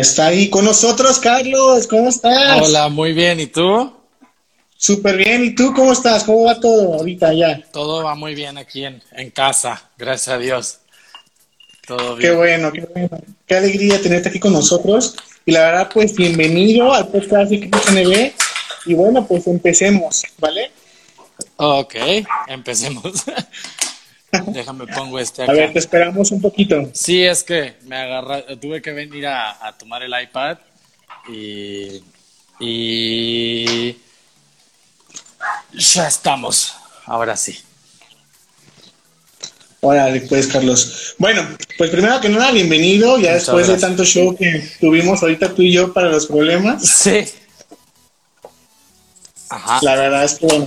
Está ahí con nosotros, Carlos. ¿Cómo estás? Hola, muy bien. ¿Y tú? Súper bien. ¿Y tú cómo estás? ¿Cómo va todo ahorita ya? Todo va muy bien aquí en, en casa, gracias a Dios. Todo Qué bien. bueno, qué bueno. Qué alegría tenerte aquí con nosotros. Y la verdad, pues bienvenido al podcast de KPNB. Y bueno, pues empecemos, ¿vale? Ok, empecemos. Déjame pongo este A ver, acá. te esperamos un poquito. Sí, es que me agarra, tuve que venir a, a tomar el iPad y, y ya estamos. Ahora sí. Órale, pues, Carlos. Bueno, pues primero que nada, bienvenido. Ya Muchas después de tanto show que tuvimos ahorita tú y yo para los problemas. Sí. Ajá. La verdad es que bueno,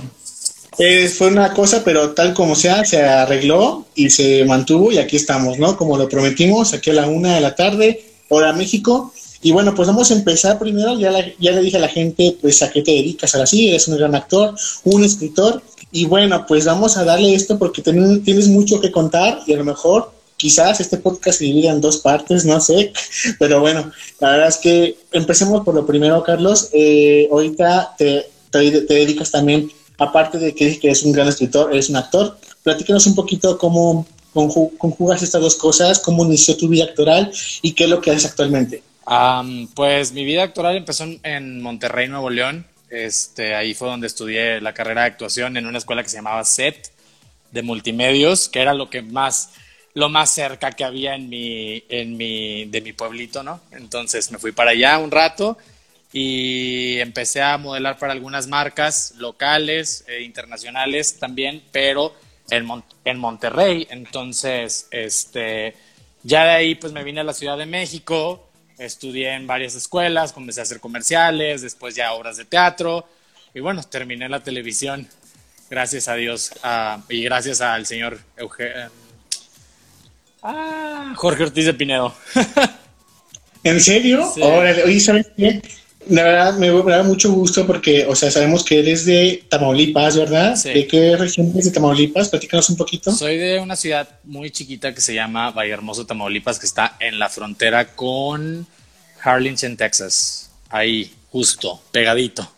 eh, fue una cosa, pero tal como sea, se arregló y se mantuvo y aquí estamos, ¿no? Como lo prometimos, aquí a la una de la tarde, hora México. Y bueno, pues vamos a empezar primero, ya, la- ya le dije a la gente, pues a qué te dedicas, ahora sí, eres un gran actor, un escritor. Y bueno, pues vamos a darle esto porque ten- tienes mucho que contar y a lo mejor quizás este podcast se divida en dos partes, no sé, pero bueno, la verdad es que empecemos por lo primero, Carlos. Eh, ahorita te, te, te dedicas también, aparte de que dices que eres un gran escritor, eres un actor. Platícanos un poquito cómo conju- conjugas estas dos cosas, cómo inició tu vida actoral y qué es lo que haces actualmente. Pues mi vida actoral empezó en, Monterrey, Nuevo León. Este, ahí fue donde estudié la carrera de actuación en una escuela que se llamaba SET de multimedios, que era lo que más, lo más cerca que había en de mi pueblito, ¿no? Entonces me fui para allá un rato y empecé a modelar para algunas marcas locales, e internacionales también, pero en, Mon- en Monterrey. Entonces, este, ya de ahí pues me vine a la Ciudad de México, estudié en varias escuelas, comencé a hacer comerciales, después ya obras de teatro y bueno, terminé la televisión, gracias a Dios y gracias al señor Euge- ah, Jorge Ortiz de Pinedo. ¿En serio? Sí. Órale, oye, ¿sabes qué? La verdad me, me da mucho gusto porque, o sea, sabemos que eres de Tamaulipas, ¿verdad? Sí. ¿De qué región eres de Tamaulipas? Platícanos un poquito. Soy de una ciudad muy chiquita que se llama Vallehermoso, Tamaulipas, que está en la frontera con Harlingen, Texas. Ahí, justo, pegadito.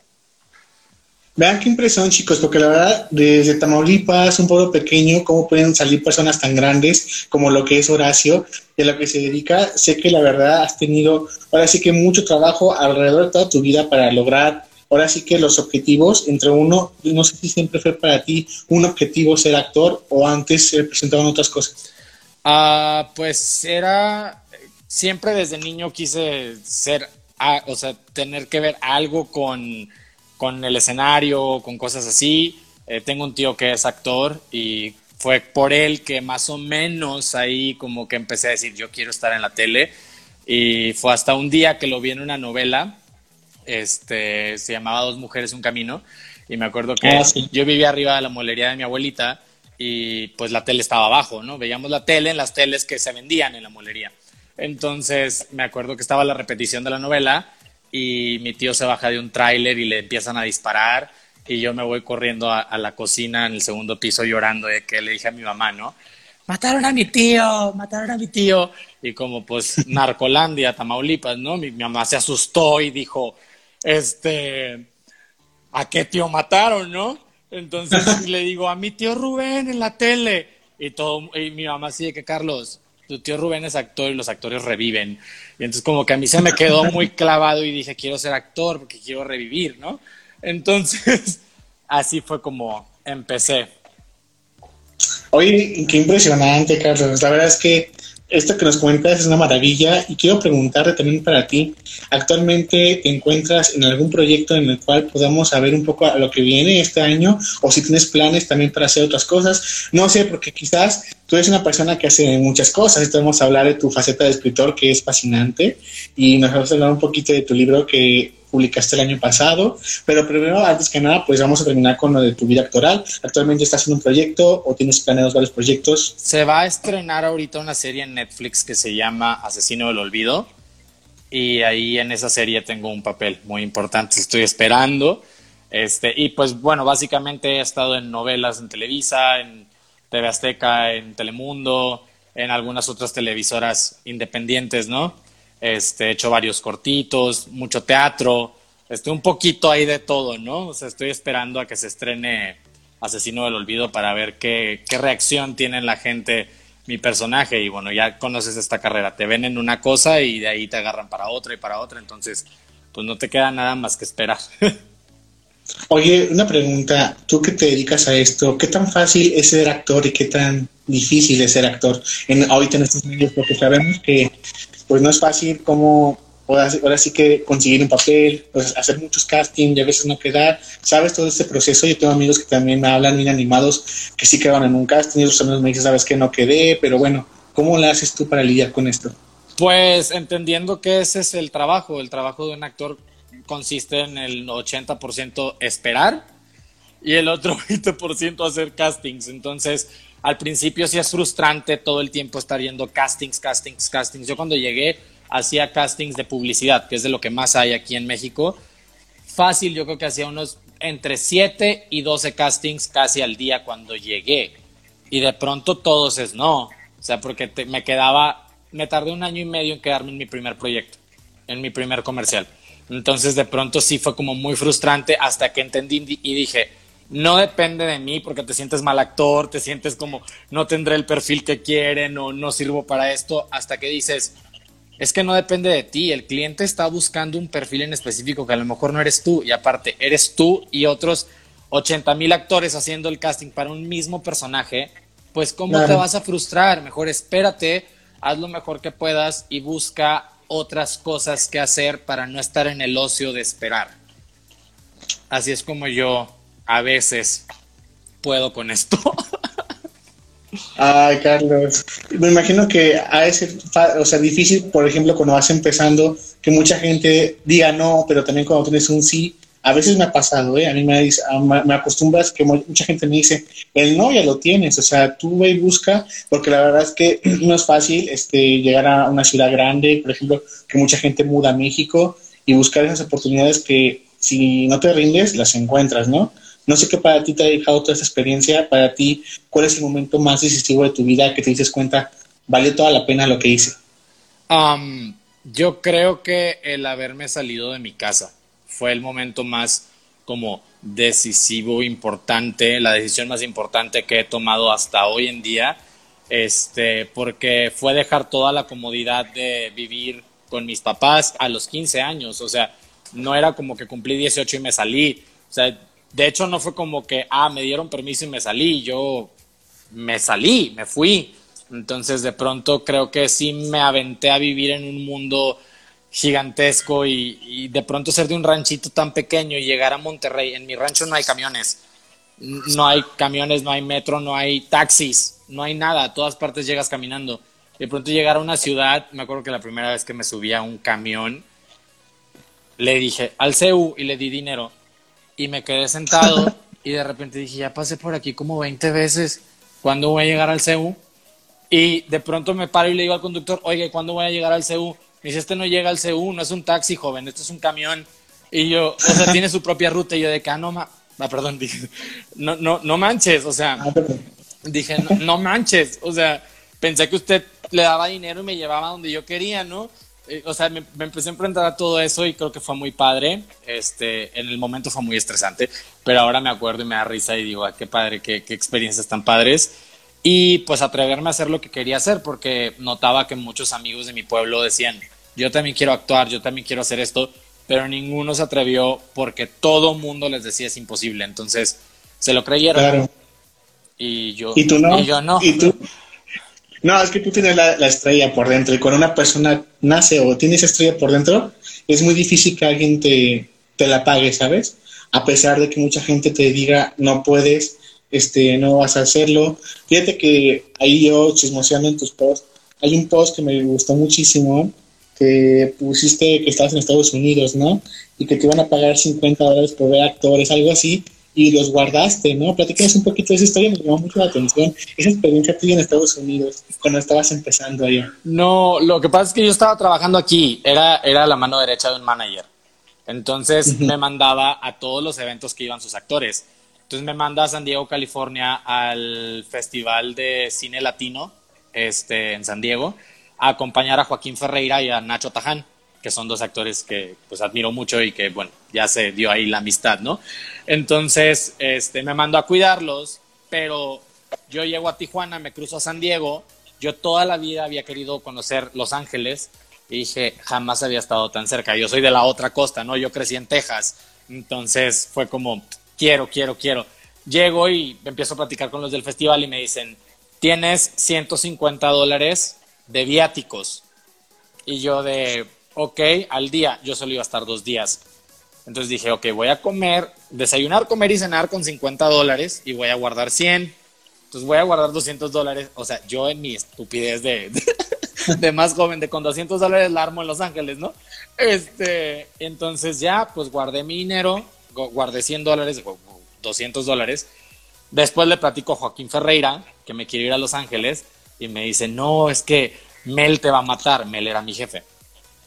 Vean qué impresión, chicos, porque la verdad, desde Tamaulipas, un pueblo pequeño, cómo pueden salir personas tan grandes como lo que es Horacio, a lo que se dedica. Sé que la verdad has tenido, ahora sí que mucho trabajo alrededor de toda tu vida para lograr, ahora sí que los objetivos, entre uno, no sé si siempre fue para ti un objetivo ser actor o antes se presentaban otras cosas. Ah, pues era, siempre desde niño quise ser, ah, o sea, tener que ver algo con, con el escenario, con cosas así. Eh, tengo un tío que es actor y fue por él que más o menos ahí como que empecé a decir, yo quiero estar en la tele. Y fue hasta un día que lo vi en una novela, este, se llamaba Dos Mujeres, Un Camino. Y me acuerdo que Ah, sí. yo vivía arriba de la molería de mi abuelita y pues la tele estaba abajo, ¿no? Veíamos la tele en las teles que se vendían en la molería. Entonces me acuerdo que estaba la repetición de la novela y mi tío se baja de un tráiler y le empiezan a disparar y yo me voy corriendo a, a la cocina en el segundo piso llorando de que le dije a mi mamá, ¿no? Mataron a mi tío, mataron a mi tío. Y como pues Narcolandia, Tamaulipas, ¿no? Mi, mi mamá se asustó y dijo, este, ¿a qué tío mataron, no? Entonces le digo, a mi tío Rubén en la tele. Y, todo, y mi mamá así de que, Carlos, tu tío Rubén es actor y los actores reviven. Y entonces como que a mí se me quedó muy clavado y dije, quiero ser actor porque quiero revivir, ¿no? Entonces, así fue como empecé. Oye, qué impresionante, Carlos. La verdad es que esto que nos cuentas es una maravilla y quiero preguntarte también para ti, ¿actualmente te encuentras en algún proyecto en el cual podamos saber un poco a lo que viene este año o si tienes planes también para hacer otras cosas? No sé, porque quizás tú eres una persona que hace muchas cosas. Entonces vamos a hablar de tu faceta de escritor, que es fascinante, y nos vamos a hablar un poquito de tu libro que publicaste el año pasado. Pero primero, antes que nada, pues vamos a terminar con lo de tu vida actoral. ¿Actualmente estás en un proyecto o tienes planeados varios proyectos? Se va a estrenar ahorita una serie en Netflix que se llama Asesino del Olvido. Y ahí en esa serie tengo un papel muy importante. Estoy esperando. Este, y pues bueno, básicamente he estado en novelas en Televisa, en TV Azteca, en Telemundo, en algunas otras televisoras independientes, ¿no? Este, he hecho varios cortitos, mucho teatro, estoy un poquito ahí de todo, ¿no? O sea, estoy esperando a que se estrene Asesino del Olvido para ver qué, qué reacción tiene la gente mi personaje y bueno, ya conoces esta carrera, te ven en una cosa y de ahí te agarran para otra y para otra, entonces pues no te queda nada más que esperar. Oye, una pregunta, tú que te dedicas a esto, ¿qué tan fácil es ser actor y qué tan difícil es ser actor en, ahorita en estos medios? Porque sabemos que pues no es fácil como ahora, sí que conseguir un papel, pues, hacer muchos castings y a veces no quedar, sabes todo este proceso, yo tengo amigos que también me hablan bien animados que sí quedaron en un casting. Y otros amigos me dicen, sabes que no quedé, pero bueno, ¿cómo lo haces tú para lidiar con esto? Pues entendiendo que ese es el trabajo, el trabajo de un actor consiste en el 80% esperar y el otro 20% hacer castings. Entonces, al principio sí es frustrante todo el tiempo estar yendo castings, castings, castings. Yo cuando llegué hacía castings de publicidad, que es de lo que más hay aquí en México. Fácil, yo creo que hacía unos entre 7 y 12 castings casi al día cuando llegué. Y de pronto todos es no. O sea, porque me quedaba, me tardé un año y medio en quedarme en mi primer proyecto, en mi primer comercial. Entonces de pronto sí fue como muy frustrante hasta que entendí y dije, no depende de mí porque te sientes mal actor, te sientes como no tendré el perfil que quieren o no sirvo para esto, hasta que dices, es que no depende de ti, el cliente está buscando un perfil en específico que a lo mejor no eres tú y aparte eres tú y otros 80 mil actores haciendo el casting para un mismo personaje, pues ¿cómo te vas a frustrar? Mejor espérate, haz lo mejor que puedas y busca otras cosas que hacer para no estar en el ocio de esperar. Así es como yo a veces puedo con esto. Ay, Carlos, me imagino que a ese, o sea, difícil, por ejemplo, cuando vas empezando, que mucha gente diga no, pero también cuando tienes un sí, a veces me ha pasado, ¿eh? A mí me, me acostumbras que mucha gente me dice, el no ya lo tienes, o sea, tú ve y busca, porque la verdad es que no es fácil este, llegar a una ciudad grande, por ejemplo, que mucha gente muda a México y buscar esas oportunidades que si no te rindes, las encuentras, ¿no? No sé qué para ti te ha dejado toda esa experiencia, para ti, ¿cuál es el momento más decisivo de tu vida que te dices cuenta, valió toda la pena lo que hice? yo creo que el haberme salido de mi casa fue el momento más como decisivo, importante, la decisión más importante que he tomado hasta hoy en día, este, porque fue dejar toda la comodidad de vivir con mis papás a los 15 años, o sea, no era como que cumplí 18 y me salí, o sea, de hecho no fue como que, ah, me dieron permiso y me salí, yo me salí, me fui, entonces de pronto creo que sí me aventé a vivir en un mundo gigantesco y, de pronto ser de un ranchito tan pequeño y llegar a Monterrey. En mi rancho no hay camiones, no hay camiones, no hay metro, no hay taxis, no hay nada, a todas partes llegas caminando. De pronto llegar a una ciudad, me acuerdo que la primera vez que me subí a un camión, le dije al CEU y le di dinero y me quedé sentado y de repente dije, ya pasé por aquí como 20 veces, ¿cuándo voy a llegar al CEU? Y de pronto me paro y le digo al conductor, oye, ¿cuándo voy a llegar al CEU? Me dice, este no llega al CU, no es un taxi, joven, esto es un camión. Y yo, o sea, tiene su propia ruta. Y yo de que, ah, no, ma ah, perdón, dije, no, no, no manches, o sea, ah, dije, no, manches, o sea, pensé que usted le daba dinero y me llevaba donde yo quería, ¿no? Eh, o sea, me, empecé a enfrentar a todo eso y creo que fue muy padre. Este, en el momento fue muy estresante, pero ahora me acuerdo y me da risa y digo, ah, qué padre, qué, qué experiencias tan padres y pues atreverme a hacer lo que quería hacer porque notaba que muchos amigos de mi pueblo decían, yo también quiero actuar, yo también quiero hacer esto, pero ninguno se atrevió porque todo mundo les decía es imposible, entonces se lo creyeron. Y yo, ¿Y tú no? Y yo no. ¿Y tú? No, es que tú tienes la, estrella por dentro y cuando una persona nace o tiene esa estrella por dentro, es muy difícil que alguien te, te la pague, ¿sabes? A pesar de que mucha gente te diga no puedes, este, no vas a hacerlo. Fíjate que ahí yo chismoseando en tus posts, hay un post que me gustó muchísimo, que pusiste que estabas en Estados Unidos, ¿no? Y que te iban a pagar 50 dólares por ver actores, algo así, y los guardaste, ¿no? Platícanos un poquito de esa historia, me llamó mucho la atención, esa experiencia tuya en Estados Unidos, cuando estabas empezando allá. No, lo que pasa es que yo estaba trabajando aquí, era, era la mano derecha de un manager. Entonces me mandaba a todos los eventos que iban sus actores. Entonces me manda a San Diego, California, al Festival de Cine Latino este, en San Diego, a acompañar a Joaquín Ferreira y a Nacho Taján, que son dos actores que pues admiro mucho y que, bueno, ya se dio ahí la amistad, ¿no? Entonces, este, me mando a cuidarlos, pero yo llego a Tijuana, me cruzo a San Diego, yo toda la vida había querido conocer Los Ángeles y dije, jamás había estado tan cerca. Yo soy de la otra costa, ¿no? Yo crecí en Texas. Entonces fue como, quiero, quiero, quiero. Llego y empiezo a platicar con los del festival y me dicen, tienes 150 dólares de viáticos. Y yo de, ok, al día, yo solo iba a estar dos días. Entonces dije, ok, voy a comer, desayunar, comer y cenar con 50 dólares y voy a guardar 100. Entonces voy a guardar 200 dólares. O sea, yo en mi estupidez de, de más joven, de con 200 dólares la armo en Los Ángeles, ¿no? Este, entonces ya, pues guardé mi dinero, guardé 100 dólares, 200 dólares. Después le platico a Joaquín Ferreira que me quiere ir a Los Ángeles y me dice, no, es que Mel te va a matar. Mel era mi jefe,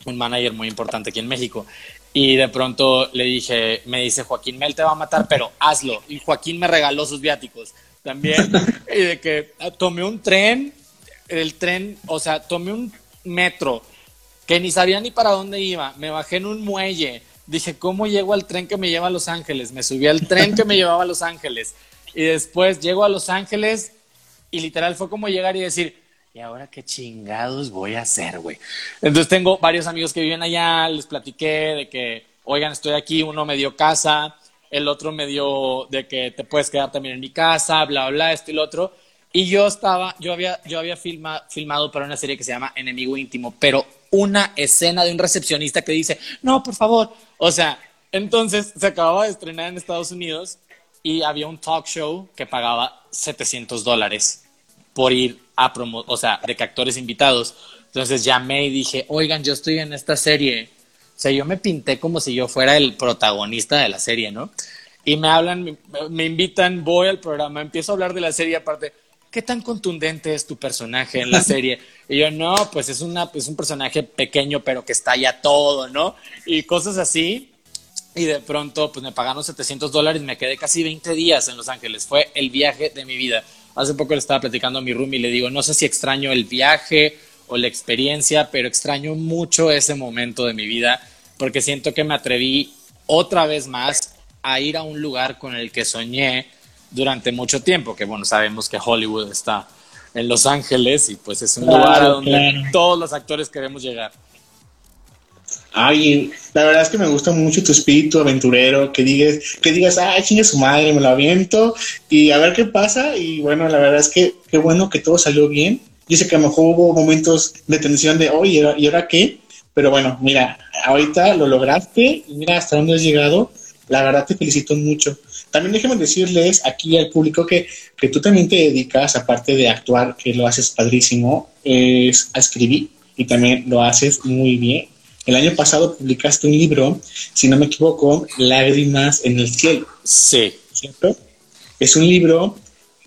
un manager muy importante aquí en México. Y de pronto le dije, me dice Joaquín, Mel te va a matar, pero hazlo. Y Joaquín me regaló sus viáticos también. y de que tomé un tren el tren, o sea, tomé un metro que ni sabía ni para dónde iba, me bajé en un muelle, dije, ¿cómo llego al tren que me lleva a Los Ángeles? Me subí al tren que me llevaba a Los Ángeles y después llego a Los Ángeles y literal fue como llegar y decir, ¿y ahora qué chingados voy a hacer, güey? Entonces tengo varios amigos que viven allá, les platiqué de que, oigan, estoy aquí, uno me dio casa, el otro me dio de que te puedes quedar también en mi casa, bla, bla, esto y lo otro. Y yo estaba, yo había, yo había filmado para una serie que se llama Enemigo Íntimo, pero una escena de un recepcionista que dice, no, por favor. O sea, entonces se acababa de estrenar en Estados Unidos y había un talk show que pagaba 700 dólares por ir a promo, o sea, de que actores invitados. Entonces llamé y dije, oigan, yo estoy en esta serie. O sea, yo me pinté como si yo fuera el protagonista de la serie, ¿no? Y me hablan, me, me invitan, voy al programa, empiezo a hablar de la serie aparte ¿qué tan contundente es tu personaje en la serie? Y yo, no, pues es, una, es un personaje pequeño, pero que está ya todo, ¿no? Y cosas así. Y de pronto, pues me pagaron 700 dólares me quedé casi 20 días en Los Ángeles. Fue el viaje de mi vida. Hace poco le estaba platicando a mi room y le digo, no sé si extraño el viaje o la experiencia, pero extraño mucho ese momento de mi vida porque siento que me atreví otra vez más a ir a un lugar con el que soñé durante mucho tiempo, que bueno, sabemos que Hollywood está en Los Ángeles y pues es un lugar donde todos los actores queremos llegar. Ay, la verdad es que me gusta mucho tu espíritu aventurero, que digas, que digas, ay, chingue su madre, me lo aviento y a ver qué pasa. Y bueno, la verdad es que qué bueno que todo salió bien. Yo sé que a lo mejor hubo momentos de tensión de, oye, ¿y ahora qué? Pero bueno, mira, ahorita lo lograste y mira hasta dónde has llegado. La verdad te felicito mucho. También déjenme decirles aquí al público que, que tú también te dedicas, aparte de actuar, que lo haces padrísimo, es a escribir y también lo haces muy bien. El año pasado publicaste un libro, si no me equivoco, Lágrimas en el cielo. Sí. ¿Cierto? Es un libro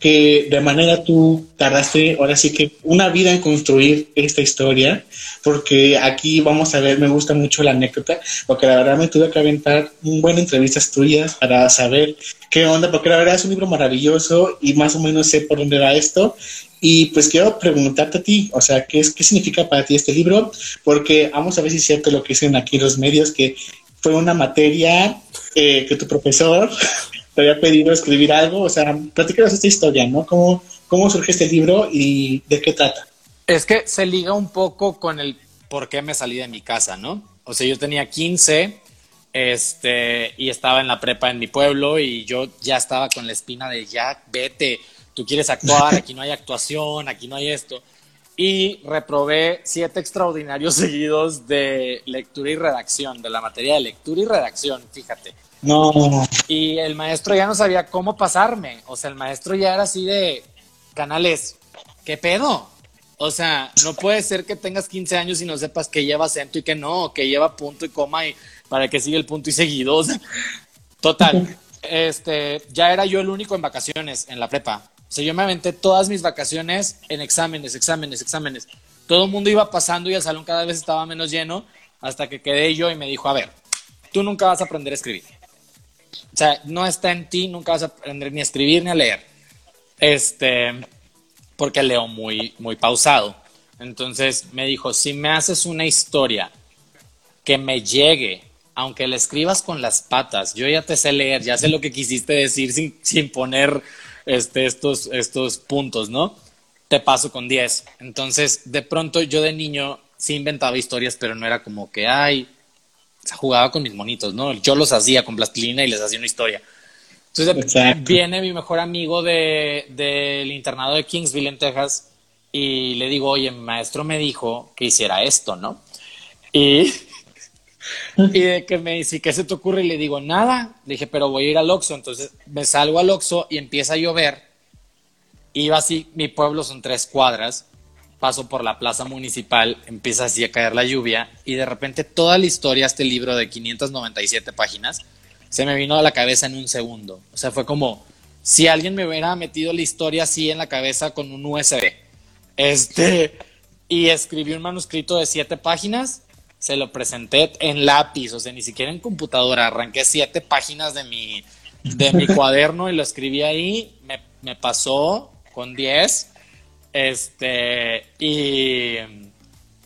que de manera tú tardaste ahora sí que una vida en construir esta historia, porque aquí vamos a ver, me gusta mucho la anécdota, porque la verdad me tuve que aventar un buen entrevistas tuyas para saber qué onda, porque la verdad es un libro maravilloso y más o menos sé por dónde va esto. Y pues quiero preguntarte a ti, o sea, ¿qué, es, qué significa para ti este libro? Porque vamos a ver si es cierto lo que dicen aquí los medios, que fue una materia eh, que tu profesor te había pedido escribir algo. O sea, platícanos esta historia, ¿no? ¿Cómo, ¿Cómo surge este libro y de qué trata? Es que se liga un poco con el por qué me salí de mi casa, ¿no? O sea, yo tenía 15 este, y estaba en la prepa en mi pueblo y yo ya estaba con la espina de ya, vete, tú quieres actuar, aquí no hay actuación, aquí no hay esto. Y reprobé siete extraordinarios seguidos de lectura y redacción, de la materia de lectura y redacción, fíjate No. Y el maestro ya no sabía cómo pasarme. O sea, el maestro ya era así de canales. ¿Qué pedo? O sea, no puede ser que tengas 15 años y no sepas que lleva acento y que no, que lleva punto y coma y para que siga el punto y seguido. O sea, total. Este, ya era yo el único en vacaciones en la prepa. O sea, yo me aventé todas mis vacaciones en exámenes, exámenes, exámenes. Todo el mundo iba pasando y el salón cada vez estaba menos lleno hasta que quedé yo y me dijo, a ver, tú nunca vas a aprender a escribir. O sea, no está en ti, nunca vas a aprender ni a escribir ni a leer. Este, porque leo muy, muy pausado. Entonces me dijo, si me haces una historia que me llegue, aunque la escribas con las patas, yo ya te sé leer, ya sé lo que quisiste decir sin, sin poner este, estos, estos puntos, ¿no? Te paso con 10. Entonces, de pronto yo de niño sí inventaba historias, pero no era como que, ay, jugaba con mis monitos, ¿no? Yo los hacía con plastilina y les hacía una historia. Entonces viene mi mejor amigo del internado de Kingsville en Texas y le digo, oye, mi maestro me dijo que hiciera esto, ¿no? Y, y de que me dice, ¿qué se te ocurre? Y le digo, nada. Le dije, pero voy a ir al Oxxo. Entonces me salgo al Oxxo y empieza a llover. Iba así, mi pueblo son tres cuadras. Paso por la plaza municipal, empieza así a caer la lluvia y de repente toda la historia, este libro de 597 páginas, se me vino a la cabeza en un segundo. O sea, fue como si alguien me hubiera metido la historia así en la cabeza con un USB. Este, y escribí un manuscrito de siete páginas, se lo presenté en lápiz, o sea, ni siquiera en computadora. Arranqué siete páginas de mi, de mi cuaderno y lo escribí ahí. Me, me pasó con diez. Este, y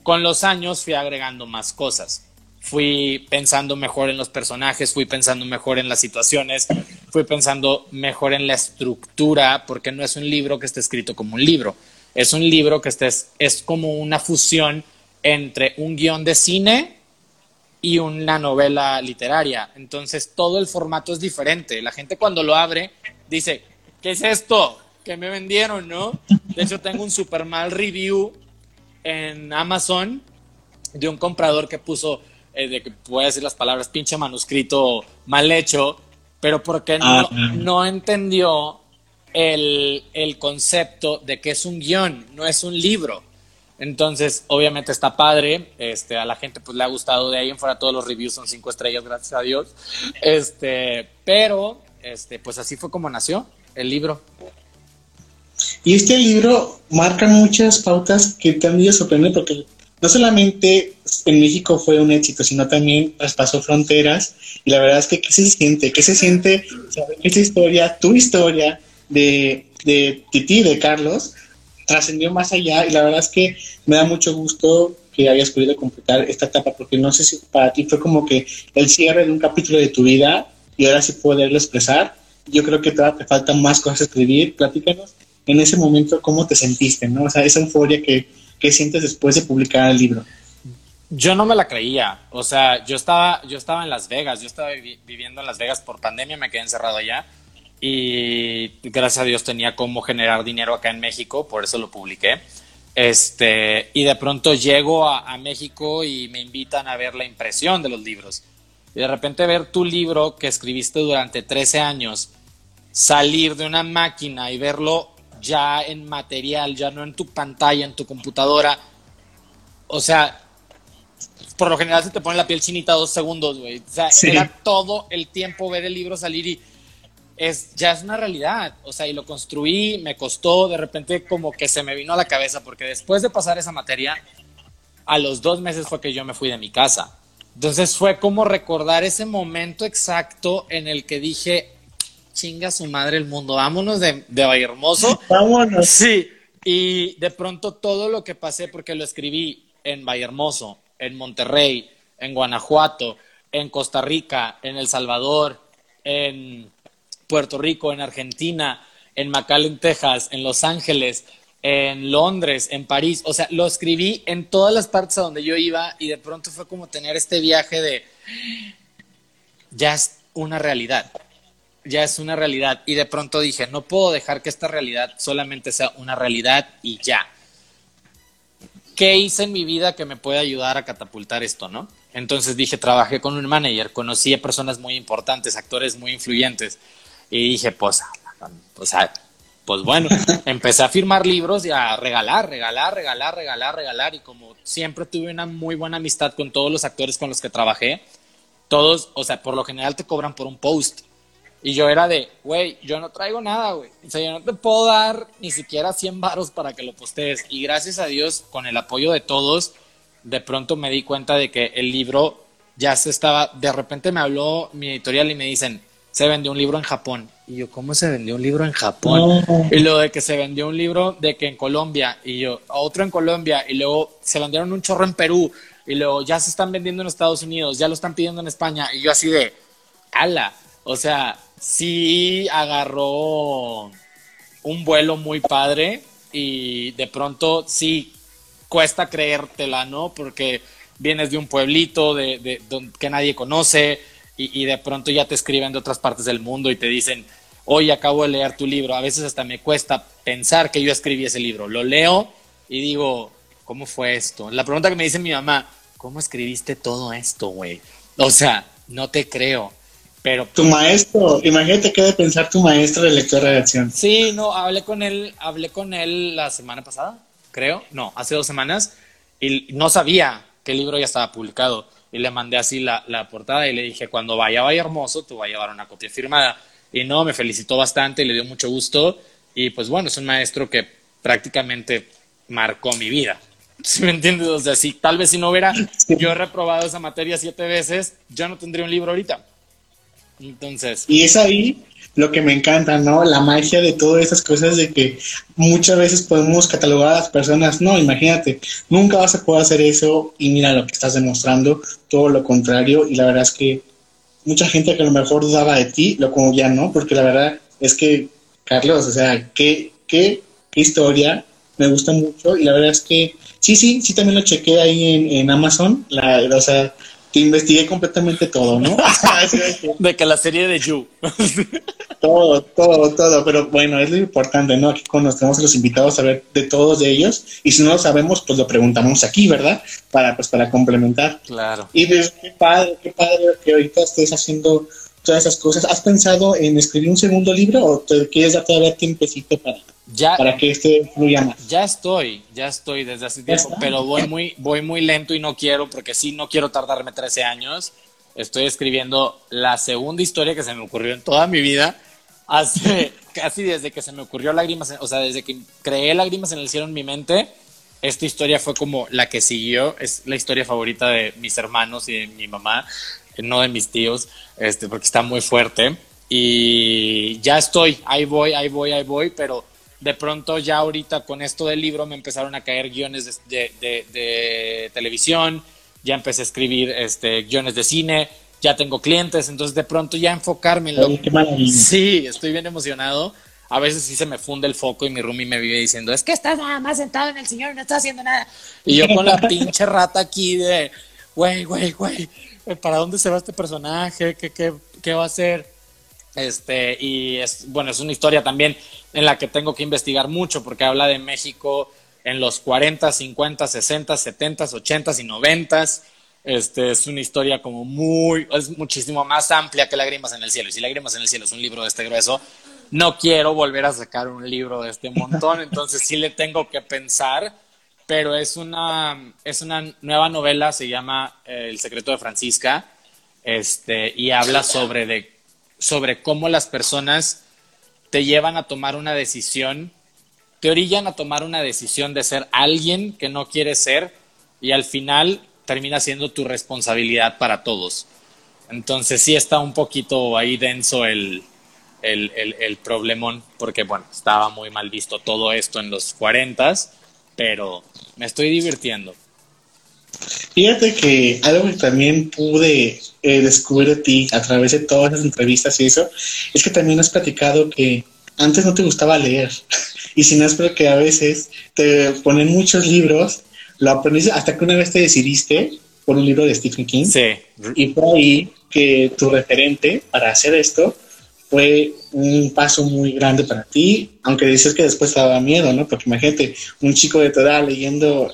con los años fui agregando más cosas fui pensando mejor en los personajes, fui pensando mejor en las situaciones, fui pensando mejor en la estructura, porque no es un libro que esté escrito como un libro, es un libro que esté, es como una fusión entre un guion de cine y una novela literaria. Entonces todo el formato es diferente. La gente cuando lo abre dice, ¿qué es esto? que me vendieron, no? De hecho tengo un super mal review en Amazon de un comprador que puso eh, de que puede decir las palabras pinche manuscrito mal hecho, pero porque no, ah, no entendió el, el, concepto de que es un guion, no es un libro. Entonces, obviamente está padre, este, a la gente pues le ha gustado de ahí en fuera todos los reviews son cinco estrellas, gracias a Dios. Este, pero, este, pues así fue como nació el libro. Y este libro marca muchas pautas que también sorprenden porque no solamente en México fue un éxito, sino también traspasó fronteras. Y la verdad es que, ¿qué se siente? ¿Qué se siente saber esa historia, tu historia de, de Titi, de Carlos, trascendió más allá? Y la verdad es que me da mucho gusto que hayas podido completar esta etapa, porque no sé si para ti fue como que el cierre de un capítulo de tu vida y ahora sí poderlo expresar. Yo creo que todavía te faltan más cosas a escribir. Platícanos en ese momento cómo te sentiste, ¿no? O sea, esa euforia que ¿Qué sientes después de publicar el libro? Yo no me la creía, o sea, yo estaba, yo estaba en Las Vegas, yo estaba viviendo en Las Vegas por pandemia, me quedé encerrado allá y gracias a Dios tenía cómo generar dinero acá en México, por eso lo publiqué. Este, y de pronto llego a, a México y me invitan a ver la impresión de los libros. Y de repente ver tu libro que escribiste durante 13 años salir de una máquina y verlo ya en material, ya no en tu pantalla, en tu computadora. O sea, por lo general se te pone la piel chinita dos segundos, güey. O sea, era todo el tiempo ver el libro salir y es, ya es una realidad. O sea, y lo construí, me costó, de repente como que se me vino a la cabeza, porque después de pasar esa materia, a los dos meses fue que yo me fui de mi casa. Entonces fue como recordar ese momento exacto en el que dije, chinga su madre el mundo, vámonos de, de Valle Hermoso. Vámonos. Sí, y de pronto todo lo que pasé, porque lo escribí en Valle Hermoso, en Monterrey, en Guanajuato, en Costa Rica, en El Salvador, en Puerto Rico, en Argentina, en McAllen, Texas, en Los Ángeles, en Londres, en París. O sea, lo escribí en todas las partes a donde yo iba y de pronto fue como tener este viaje de ya es una realidad ya es una realidad. Y de pronto dije, no puedo dejar que esta realidad solamente sea una realidad y ya. ¿qué hice en mi vida que me puede ayudar a catapultar esto, no? Entonces dije, trabajé con un manager, conocí a personas muy importantes, actores muy influyentes. Y dije, pues, pues, pues bueno, empecé a firmar libros y a regalar, regalar, regalar, regalar, regalar. Y como siempre tuve una muy buena amistad con todos los actores con los que trabajé, todos, o sea, por lo general te cobran por un post. Y yo era de, güey, yo no traigo nada, güey. O sea, yo no te puedo dar ni siquiera 100 varos para que lo postees. Y gracias a Dios, con el apoyo de todos, de pronto me di cuenta de que el libro ya se estaba, de repente me habló mi editorial y me dicen, se vendió un libro en Japón. Y yo, ¿cómo se vendió un libro en Japón? Y lo de que se vendió un libro de que en Colombia, y yo, otro en Colombia, y luego se vendieron un chorro en Perú, y luego ya se están vendiendo en Estados Unidos, ya lo están pidiendo en España, y yo así de, ala, o sea, sí agarró un vuelo muy padre, y de pronto sí cuesta creértela, ¿no? Porque vienes de un pueblito de, que nadie conoce y, de pronto ya te escriben de otras partes del mundo y te dicen, hoy acabo de leer tu libro. A veces hasta me cuesta pensar que yo escribí ese libro. Lo leo y digo, ¿cómo fue esto? La pregunta que me dice mi mamá, ¿cómo escribiste todo esto, güey? O sea, no te creo. Pero tu maestro, imagínate qué de pensar tu maestro de lectura de acción. Sí, no, hablé con él, hablé con él la semana pasada creo, no, hace dos semanas, y no sabía que el libro ya estaba publicado. Y le mandé así la, portada y le dije, cuando vaya, vaya hermoso, te voy a llevar una copia firmada. Y no, me felicitó bastante y le dio mucho gusto. Y pues bueno, es un maestro que prácticamente marcó mi vida. ¿Sí me entiendes? O sea, si tal vez si no hubiera yo reprobado esa materia siete veces, yo no tendría un libro ahorita. Entonces. Y es ahí lo que me encanta, ¿no? La magia de todas esas cosas de que muchas veces podemos catalogar a las personas, no, imagínate, nunca vas a poder hacer eso y mira lo que estás demostrando, todo lo contrario, y la verdad es que mucha gente que a lo mejor dudaba de ti, lo como ya no, porque la verdad es que, Carlos, o sea, qué, qué, historia, me gusta mucho, y la verdad es que sí, sí, sí también lo chequé ahí en, en Amazon, la, o sea, que investigué completamente todo, ¿no? de que la serie de You. todo, todo, todo, pero bueno, es lo importante, ¿no? Aquí conocemos a los invitados a ver de todos de ellos y si no lo sabemos, pues lo preguntamos aquí, ¿verdad? Para, pues, para complementar. Claro. Y pues, qué padre, qué padre que ahorita estés haciendo todas esas cosas. ¿Has pensado en escribir un segundo libro o te quieres dar todavía tiempecito para ya, para que este fluya más. Ya estoy, ya estoy desde hace tiempo, pero voy muy, voy muy lento y no quiero, porque sí, no quiero tardarme 13 años. Estoy escribiendo la segunda historia que se me ocurrió en toda mi vida, hace casi desde que se me ocurrió Lágrimas, o sea, desde que creé Lágrimas en el cielo en mi mente. Esta historia fue como la que siguió, es la historia favorita de mis hermanos y de mi mamá, no de mis tíos, este, porque está muy fuerte. Y ya estoy, ahí voy, ahí voy, ahí voy, pero de pronto ya ahorita con esto del libro me empezaron a caer guiones de, televisión, ya empecé a escribir este, guiones de cine, ya tengo clientes, entonces de pronto ya enfocarme en lo Sí, estoy bien emocionado. A veces sí se me funde el foco y mi roomie me vive diciendo, es que estás nada más sentado en el señor y no estás haciendo nada. Y yo con la pinche rata aquí de, güey, güey, güey, ¿para dónde se va este personaje? ¿Qué, qué, qué va a hacer? Este, y es, bueno, es una historia también en la que tengo que investigar mucho porque habla de México en los 40, 50, 60, 70, 80 y 90. Este, es una historia como muy, es muchísimo más amplia que Lágrimas en el Cielo. Y si Lágrimas en el Cielo es un libro de este grueso, no quiero volver a sacar un libro de este montón, entonces sí le tengo que pensar, pero es una, es una nueva novela, se llama eh, El secreto de Francisca, este, y habla sobre de sobre cómo las personas te llevan a tomar una decisión, te orillan a tomar una decisión de ser alguien que no quieres ser y al final termina siendo tu responsabilidad para todos. Entonces sí está un poquito ahí denso el, el, el, problemón, porque bueno, estaba muy mal visto todo esto en los 40, pero me estoy divirtiendo. Fíjate que algo que también pude eh, descubrir de ti a través de todas las entrevistas y eso, es que también has platicado que antes no te gustaba leer. y si no es porque a veces te ponen muchos libros, lo aprendiste hasta que una vez te decidiste por un libro de Stephen King. Sí. Y fue ahí que tu referente para hacer esto fue un paso muy grande para ti, aunque dices que después te daba miedo, ¿no? Porque imagínate, un chico de tu edad leyendo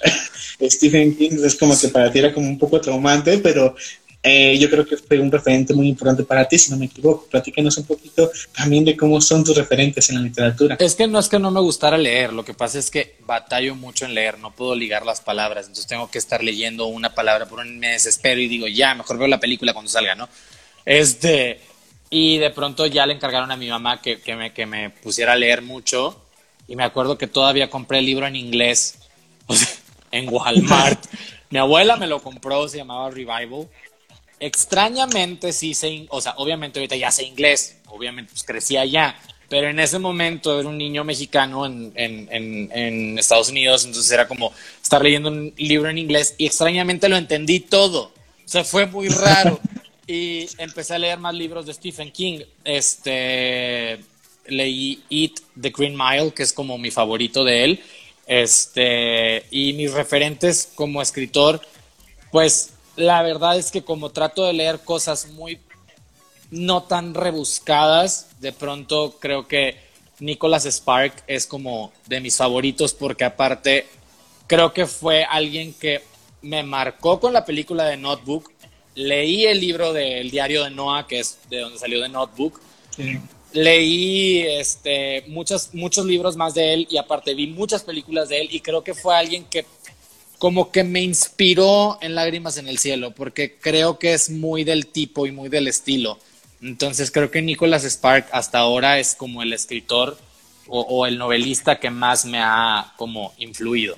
Stephen King es como que para ti era como un poco traumante, pero eh, yo creo que fue un referente muy importante para ti, si no me equivoco. Platícanos un poquito también de cómo son tus referentes en la literatura. Es que no es que no me gustara leer, lo que pasa es que batallo mucho en leer, no puedo ligar las palabras, entonces tengo que estar leyendo una palabra por un mes, espero y digo, ya, mejor veo la película cuando salga, ¿no? Este, y de pronto ya le encargaron a mi mamá que, que, me, que me pusiera a leer mucho, y me acuerdo que todavía compré el libro en inglés, o sea, en Walmart. mi abuela me lo compró, se llamaba Revival Extrañamente sí sé, o sea, obviamente ahorita ya sé inglés, obviamente pues crecí allá, pero en ese momento era un niño mexicano en, en, en, Estados Unidos, entonces era como estar leyendo un libro en inglés y extrañamente lo entendí todo, o sea, fue muy raro. y empecé a leer más libros de Stephen King. Este, leí Eat the Green Mile, que es como mi favorito de él. Este, y mis referentes como escritor, pues la verdad es que como trato de leer cosas muy no tan rebuscadas, de pronto creo que Nicholas Spark es como de mis favoritos porque aparte creo que fue alguien que me marcó con la película de Notebook. Leí el libro del diario de Noah, que es de donde salió de Notebook. Leí este, muchos, muchos libros más de él y aparte vi muchas películas de él y creo que fue alguien que como que me inspiró en Lágrimas en el Cielo, porque creo que es muy del tipo y muy del estilo. Entonces creo que Nicholas Spark hasta ahora es como el escritor o, el novelista que más me ha como influido.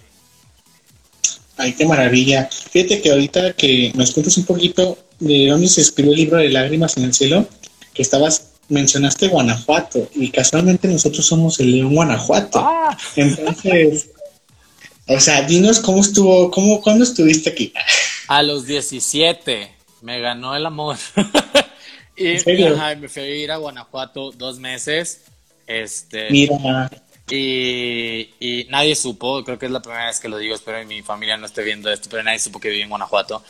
Ay, qué maravilla. Fíjate que ahorita que nos cuentas un poquito de dónde se escribió el libro de Lágrimas en el Cielo, que estabas, mencionaste Guanajuato, y casualmente nosotros somos el León Guanajuato. Ah. Entonces, o sea, dinos cómo estuvo, cómo, ¿cuándo estuviste aquí? A los 17 me ganó el amor. y me fui a ir a Guanajuato dos meses. Este, Mira. Y, y, nadie supo, creo que es la primera vez que lo digo, espero que mi familia no esté viendo esto, pero nadie supo que vivía en Guanajuato.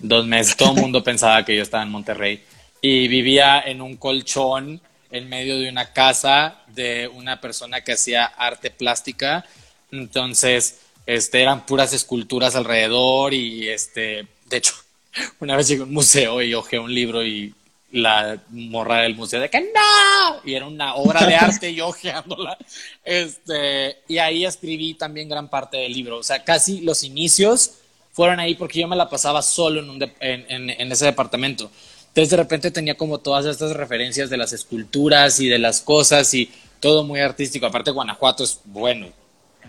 Dos meses, todo el mundo pensaba que yo estaba en Monterrey. Y vivía en un colchón en medio de una casa de una persona que hacía arte plástica. Entonces, este, eran puras esculturas alrededor y este, de hecho, una vez llegué a un museo y ojeé un libro y la morra del museo de que no, y era una obra de arte y ojeándola. Este, y ahí escribí también gran parte del libro, o sea, casi los inicios fueron ahí porque yo me la pasaba solo en, un en, en ese departamento. Entonces de repente tenía como todas estas referencias de las esculturas y de las cosas y todo muy artístico. Aparte Guanajuato es bueno,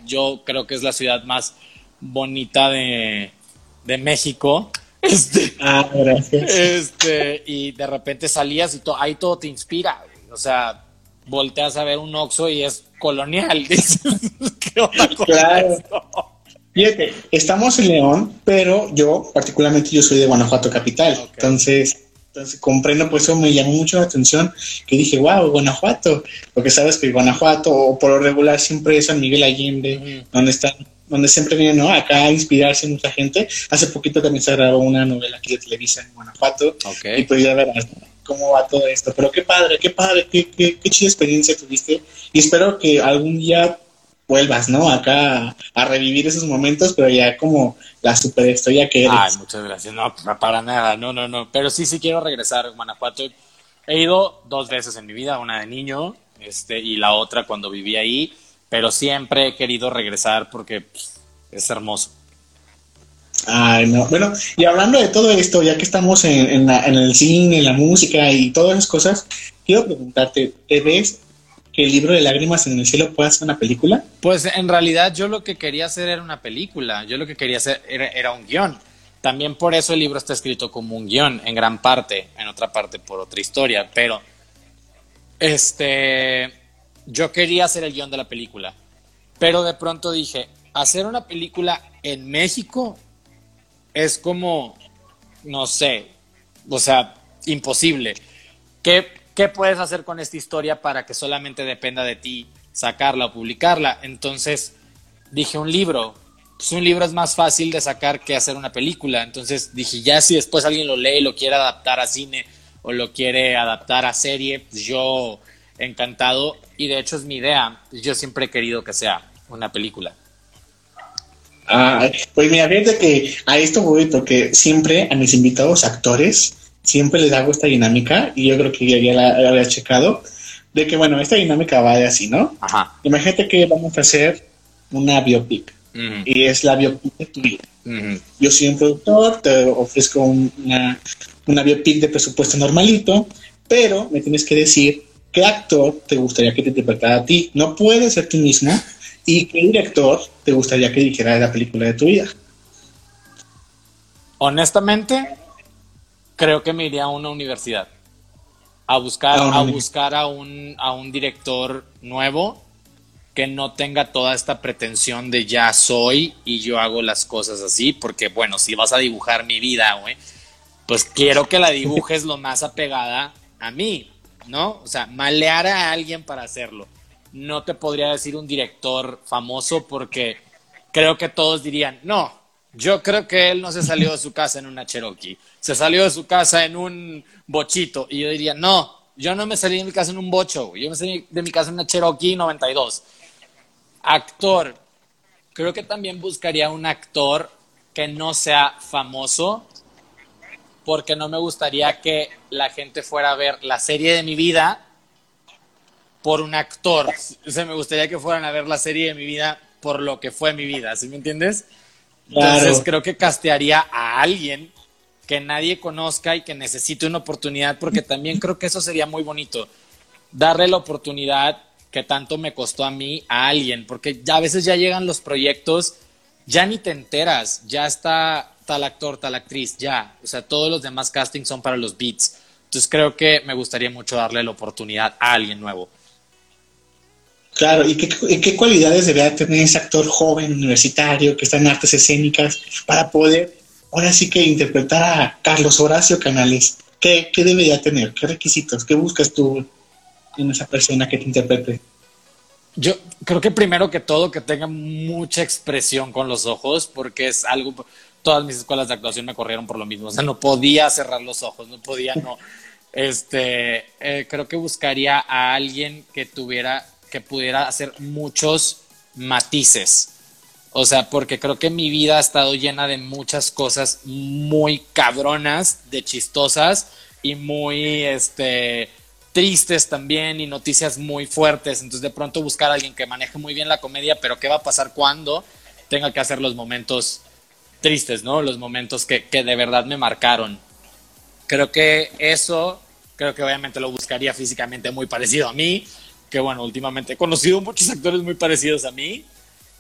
yo creo que es la ciudad más bonita de, México. Este, ah, gracias. Este, y de repente salías y ahí todo te inspira. O sea, volteas a ver un Oxxo y es colonial. ¿Qué onda claro. Fíjate, estamos en León, pero yo, particularmente, yo soy de Guanajuato capital. Entonces, entonces comprendo, pues eso me llamó mucho la atención, que dije, wow, Guanajuato, porque sabes que Guanajuato, o por lo regular, siempre es San Miguel Allende, donde están, donde siempre vienen, ¿no? Acá a inspirarse mucha gente. Hace poquito también se grabó una novela aquí de Televisa en Guanajuato, y pues ya verás cómo va todo esto. Pero qué padre, qué padre, qué, qué, qué chida experiencia tuviste, y espero que algún día vuelvas, ¿no? Acá a revivir esos momentos, pero ya como la superestrella que eres. Ay, muchas gracias. No, para nada, no, no, no. Pero sí, sí quiero regresar a Guanajuato. He ido dos veces en mi vida, una de niño este, y la otra cuando viví ahí, pero siempre he querido regresar porque pues, es hermoso. Ay, no. Bueno, y hablando de todo esto, ya que estamos en, en el cine, en la música y todas esas cosas, quiero preguntarte, ¿te ves que el libro de lágrimas en el cielo pueda ser una película? Pues en realidad yo lo que quería hacer era una película, yo lo que quería hacer era, un guion. También por eso el libro está escrito como un guion, en gran parte, en otra parte por otra historia, pero este, yo quería hacer el guion de la película, pero de pronto dije, hacer una película en México es como, no sé, o sea, imposible. ¿Qué, ¿qué puedes hacer con esta historia para que solamente dependa de ti sacarla o publicarla? Entonces dije un libro. Pues un libro es más fácil de sacar que hacer una película. Entonces dije, ya si después alguien lo lee y lo quiere adaptar a cine o lo quiere adaptar a serie, pues yo encantado. Y de hecho es mi idea. Yo siempre he querido que sea una película. Ah, pues mira, fíjate que a esto voy porque siempre a mis invitados actores siempre les hago esta dinámica y yo creo que ya, la, había checado de que bueno, esta dinámica va de así, ¿no? Ajá. Imagínate que vamos a hacer una biopic y es la biopic de tu vida. Yo soy un productor, te ofrezco una, una biopic de presupuesto normalito, pero me tienes que decir qué actor te gustaría que te interpretara a ti. No puedes ser tú mismo y qué director te gustaría que dirigiera la película de tu vida. Honestamente, creo que me iría a una universidad a buscar, a, buscar a, un, a un director nuevo que no tenga toda esta pretensión de ya soy y yo hago las cosas así, porque bueno, si vas a dibujar mi vida, güey, pues quiero que la dibujes lo más apegada a mí, ¿no? O sea, malear a alguien para hacerlo. No te podría decir un director famoso porque creo que todos dirían, no, yo creo que él no se salió de su casa en una Cherokee, se salió de su casa en un bochito. Y yo diría, no, yo no me salí de mi casa en un bocho, yo me salí de mi casa en una Cherokee 92. Actor, creo que también buscaría un actor que no sea famoso, porque no me gustaría que la gente fuera a ver la serie de mi vida por un actor. O me gustaría que fueran a ver la serie de mi vida por lo que fue mi vida, ¿sí me entiendes? Entonces creo que castearía a alguien que nadie conozca y que necesite una oportunidad, porque también creo que eso sería muy bonito. Darle la oportunidad que tanto me costó a mí a alguien, porque ya a veces ya llegan los proyectos, ya ni te enteras, ya está tal actor, tal actriz, ya. O sea, todos los demás castings son para los beats. Entonces creo que me gustaría mucho darle la oportunidad a alguien nuevo. Claro, ¿y qué, cualidades debería tener ese actor joven, universitario, que está en artes escénicas, para poder, ahora sí que interpretar a Carlos Horacio Canales? ¿Qué, qué debería tener? ¿Qué requisitos? ¿Qué buscas tú en esa persona que te interprete? Yo creo que primero que todo que tenga mucha expresión con los ojos, porque es algo, todas mis escuelas de actuación me corrieron por lo mismo, o sea, no podía cerrar los ojos, no podía, no. Este, eh, creo que buscaría a alguien que tuviera que pudiera hacer muchos matices. O sea, porque creo que mi vida ha estado llena de muchas cosas muy cabronas, de chistosas y muy este, tristes también y noticias muy fuertes. Entonces, de pronto buscar a alguien que maneje muy bien la comedia, pero ¿qué va a pasar cuando tenga que hacer los momentos tristes, ¿no? Los momentos que, que de verdad me marcaron. Creo que eso, creo que obviamente lo buscaría físicamente muy parecido a mí, que bueno, últimamente he conocido muchos actores muy parecidos a mí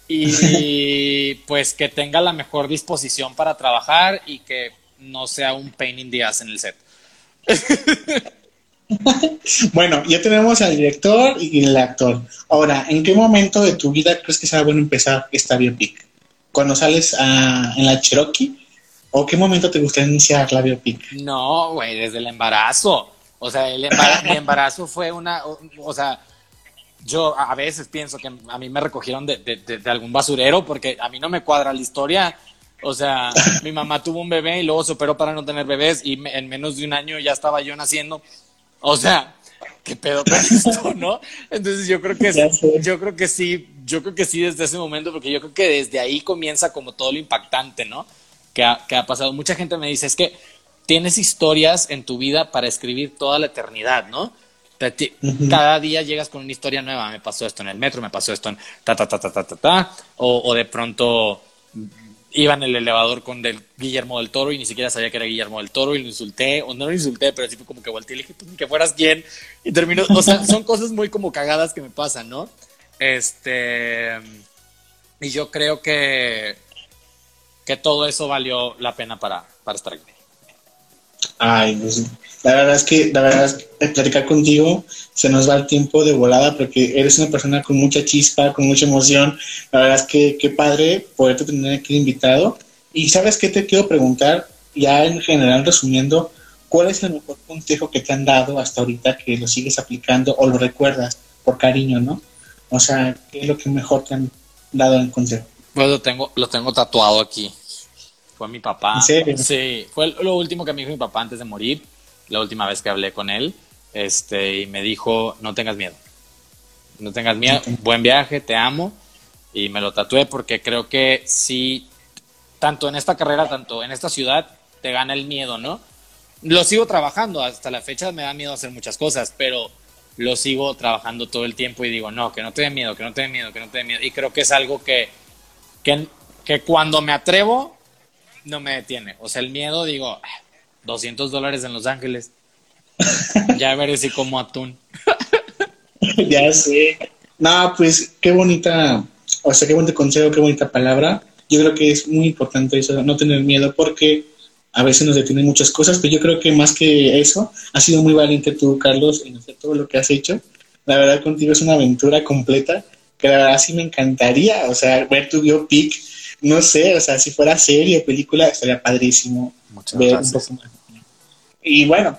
y pues que tenga la mejor disposición para trabajar y que no sea un pain in the ass en el set. bueno, ya tenemos al director y el actor. Ahora, ¿en qué momento de tu vida crees que sea bueno empezar esta biopic? ¿Cuando sales en la Cherokee? ¿O qué momento te gustaría iniciar la biopic? No, güey, desde el embarazo. O sea, el embarazo, mi embarazo fue una, o sea, yo a veces pienso que a mí me recogieron de, algún basurero porque a mí no me cuadra la historia. O sea, mi mamá tuvo un bebé y luego se operó para no tener bebés y en menos de un año ya estaba yo naciendo. O sea, qué pedo con esto, ¿no? Entonces yo creo que yo creo que sí, yo creo que sí desde ese momento porque yo creo que desde ahí comienza como todo lo impactante, ¿no? Que ha, que ha pasado. Mucha gente me dice, es que tienes historias en tu vida para escribir toda la eternidad, ¿no? Cada día llegas con una historia nueva. Me pasó esto en el metro, me pasó esto en ta, ta, ta, ta, ta, ta, ta. O, de pronto iba en el elevador con del Guillermo del Toro y ni siquiera sabía que era Guillermo del Toro y lo insulté, o no lo insulté, pero así fue como que volteé y le dije, pues, que fueras quién. Y terminó, o sea, son cosas muy como cagadas que me pasan, ¿no? Este. Y yo creo que, que todo eso valió la pena para, para estar aquí. Ay, pues, la verdad es que, la verdad es que platicar contigo se nos va el tiempo de volada porque eres una persona con mucha chispa, con mucha emoción. La verdad es que qué padre poderte tener aquí invitado. Y sabes qué te quiero preguntar, ya en general resumiendo, ¿cuál es el mejor consejo que te han dado hasta ahorita que lo sigues aplicando o lo recuerdas por cariño, no? O sea, ¿qué es lo que mejor te han dado en consejo? Pues lo tengo, lo tengo tatuado aquí. Fue mi papá. Sí, fue lo último que me dijo mi papá antes de morir, la última vez que hablé con él, este, y me dijo, no tengas miedo, no tengas miedo, buen viaje, te amo, y me lo tatué porque creo que sí tanto en esta carrera, tanto en esta ciudad, te gana el miedo, ¿no? Lo sigo trabajando, hasta la fecha me da miedo hacer muchas cosas, pero lo sigo trabajando todo el tiempo y digo, no, que no te dé miedo, que no te dé miedo, que no te dé miedo. Y creo que es algo que, que, que cuando me atrevo, no me detiene. O sea, el miedo, digo, 200 ah, dólares en Los Ángeles. ya veré si como atún. ya sé. No, pues qué bonita, o sea, qué bonito consejo, qué bonita palabra. Yo creo que es muy importante eso, no tener miedo, porque a veces nos detienen muchas cosas, pero yo creo que más que eso, has sido muy valiente tú, Carlos, en hacer todo lo que has hecho. La verdad, contigo es una aventura completa, que la verdad sí me encantaría, o sea, ver tu biopic, no sé, o sea, si fuera serie o película, estaría padrísimo. Muchas gracias. Y bueno,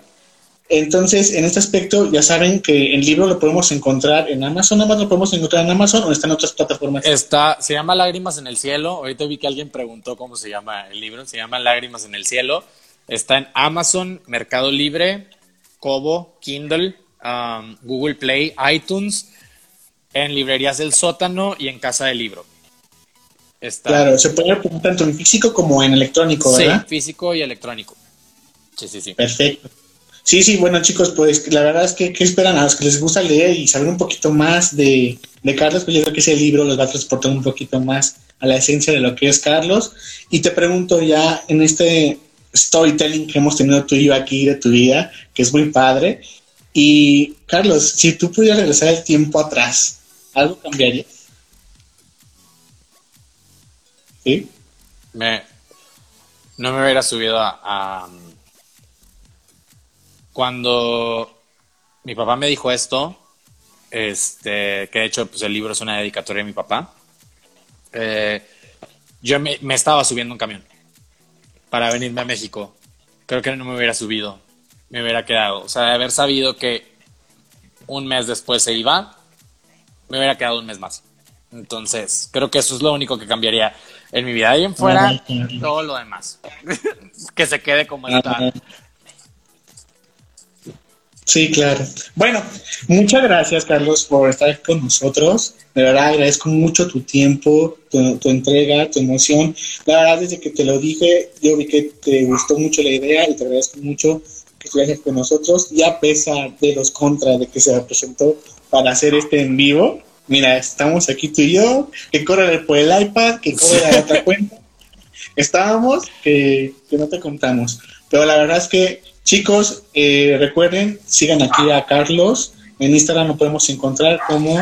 entonces, en este aspecto, ya saben que el libro lo podemos encontrar en Amazon. ¿Nada más lo podemos encontrar en Amazon o está en otras plataformas? Está, se llama Lágrimas en el Cielo. Ahorita vi que alguien preguntó cómo se llama el libro. Se llama Lágrimas en el Cielo. Está en Amazon, Mercado Libre, Kobo, Kindle, um, Google Play, iTunes, en librerías del sótano y en Casa del Libro. Está... Claro, se puede tanto en físico como en electrónico, ¿verdad? Sí, físico y electrónico. Sí, sí, sí. Perfecto. Sí, sí, bueno chicos, pues la verdad es que ¿qué esperan a los que les gusta leer y saber un poquito más de, Carlos? Pues yo creo que ese libro los va a transportar un poquito más a la esencia de lo que es Carlos. Y te pregunto ya en este storytelling que hemos tenido tú y yo aquí de tu vida, que es muy padre. Y Carlos, si tú pudieras regresar el tiempo atrás, ¿algo cambiaría? ¿Sí? Me, no me hubiera subido a cuando mi papá me dijo esto, este, que de hecho pues, el libro es una dedicatoria de mi papá, eh, yo me, estaba subiendo un camión para venirme a México. Creo que no me hubiera subido, me hubiera quedado. O sea, de haber sabido que un mes después se iba, me hubiera quedado un mes más. Entonces, creo que eso es lo único que cambiaría en mi vida. Y en fuera, todo lo demás. que se quede como está. Sí, claro. Bueno, muchas gracias, Carlos, por estar con nosotros. De verdad, agradezco mucho tu tiempo, tu, entrega, tu emoción. La verdad, desde que te lo dije, yo vi que te gustó mucho la idea y te agradezco mucho que estuvieras con nosotros. Y a pesar de los contras de que se presentó para hacer este en vivo, mira, estamos aquí tú y yo, que corre por el iPad, que corre la otra cuenta. Estábamos que, que no te contamos. Pero la verdad es que Chicos, eh, recuerden, sigan aquí a Carlos. En Instagram lo podemos encontrar como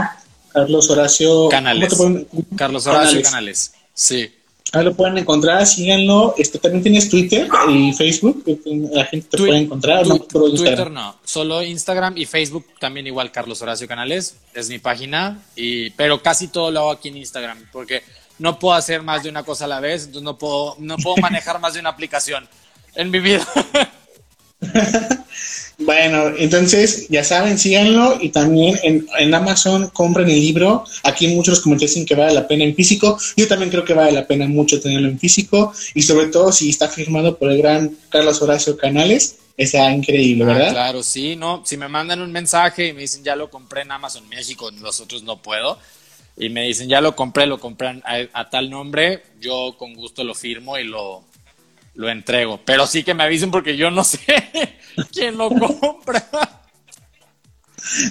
Carlos Horacio Canales. Carlos Horacio Canales. Sí. Ahí lo pueden encontrar, síganlo. Este, también tienes Twitter y Facebook, la gente te puede encontrar. no, Twitter no, solo Instagram y Facebook también igual Carlos Horacio Canales, es mi página, y, pero casi todo lo hago aquí en Instagram, porque no puedo hacer más de una cosa a la vez, entonces no puedo, no puedo manejar más de una aplicación en mi vida. bueno, entonces ya saben, síganlo y también en, Amazon compren el libro. Aquí muchos comentarios dicen que vale la pena en físico. Yo también creo que vale la pena mucho tenerlo en físico y sobre todo si está firmado por el gran Carlos Horacio Canales. Está increíble, ah, ¿verdad? claro, sí, no. Si me mandan un mensaje y me dicen ya lo compré en Amazon México, nosotros no puedo. Y me dicen ya lo compré, lo compré a tal nombre, yo con gusto lo firmo y lo, lo entrego. Pero sí que me avisen porque yo no sé quién lo compra.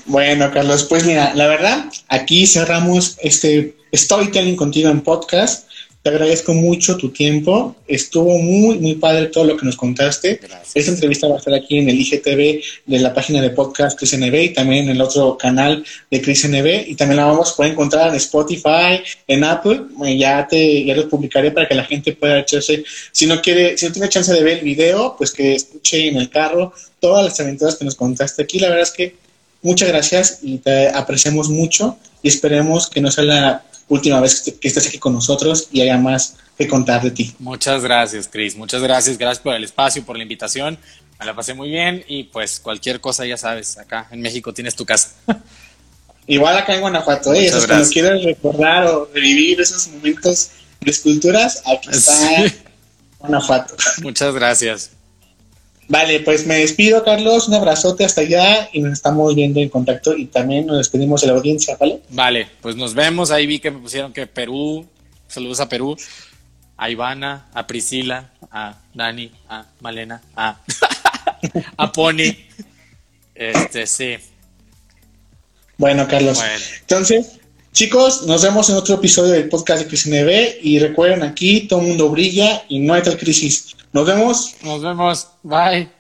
Bueno, Carlos, pues mira, la verdad, aquí cerramos este storytelling contigo en podcast. Te agradezco mucho tu tiempo. Estuvo muy, muy padre todo lo que nos contaste. Esta entrevista va a estar aquí en el IGTV de la página de podcast Cris NB y también en el otro canal de Cris NB. Y también la vamos a poder encontrar en Spotify, en Apple. Ya te ya lo publicaré para que la gente pueda echarse. Si no quiere, si no tiene chance de ver el video, pues que escuche en el carro todas las aventuras que nos contaste aquí. La verdad es que muchas gracias y te apreciamos mucho y esperemos que no sea la última vez que estés aquí con nosotros y haya más que contar de ti. Muchas gracias, Cris. Muchas gracias. Gracias por el espacio, por la invitación. Me la pasé muy bien y pues cualquier cosa ya sabes, acá en México tienes tu casa. Igual acá en Guanajuato, ¿eh? cuando quieres recordar o revivir esos momentos de esculturas, aquí está Guanajuato. Muchas gracias. Vale, pues me despido, Carlos. Un abrazote hasta allá y nos estamos viendo en contacto y también nos despedimos de la audiencia, ¿vale? Vale, pues nos vemos. Ahí vi que me pusieron que Perú, saludos a Perú. a Ivana, a Priscila, a Dani, a Malena, a, a Pony. Este, sí. Bueno, Carlos. Bueno. Entonces, chicos, nos vemos en otro episodio del podcast de Crisis NB y recuerden aquí, todo el mundo brilla y no hay tal crisis. Nos vemos. Nos vemos. Bye.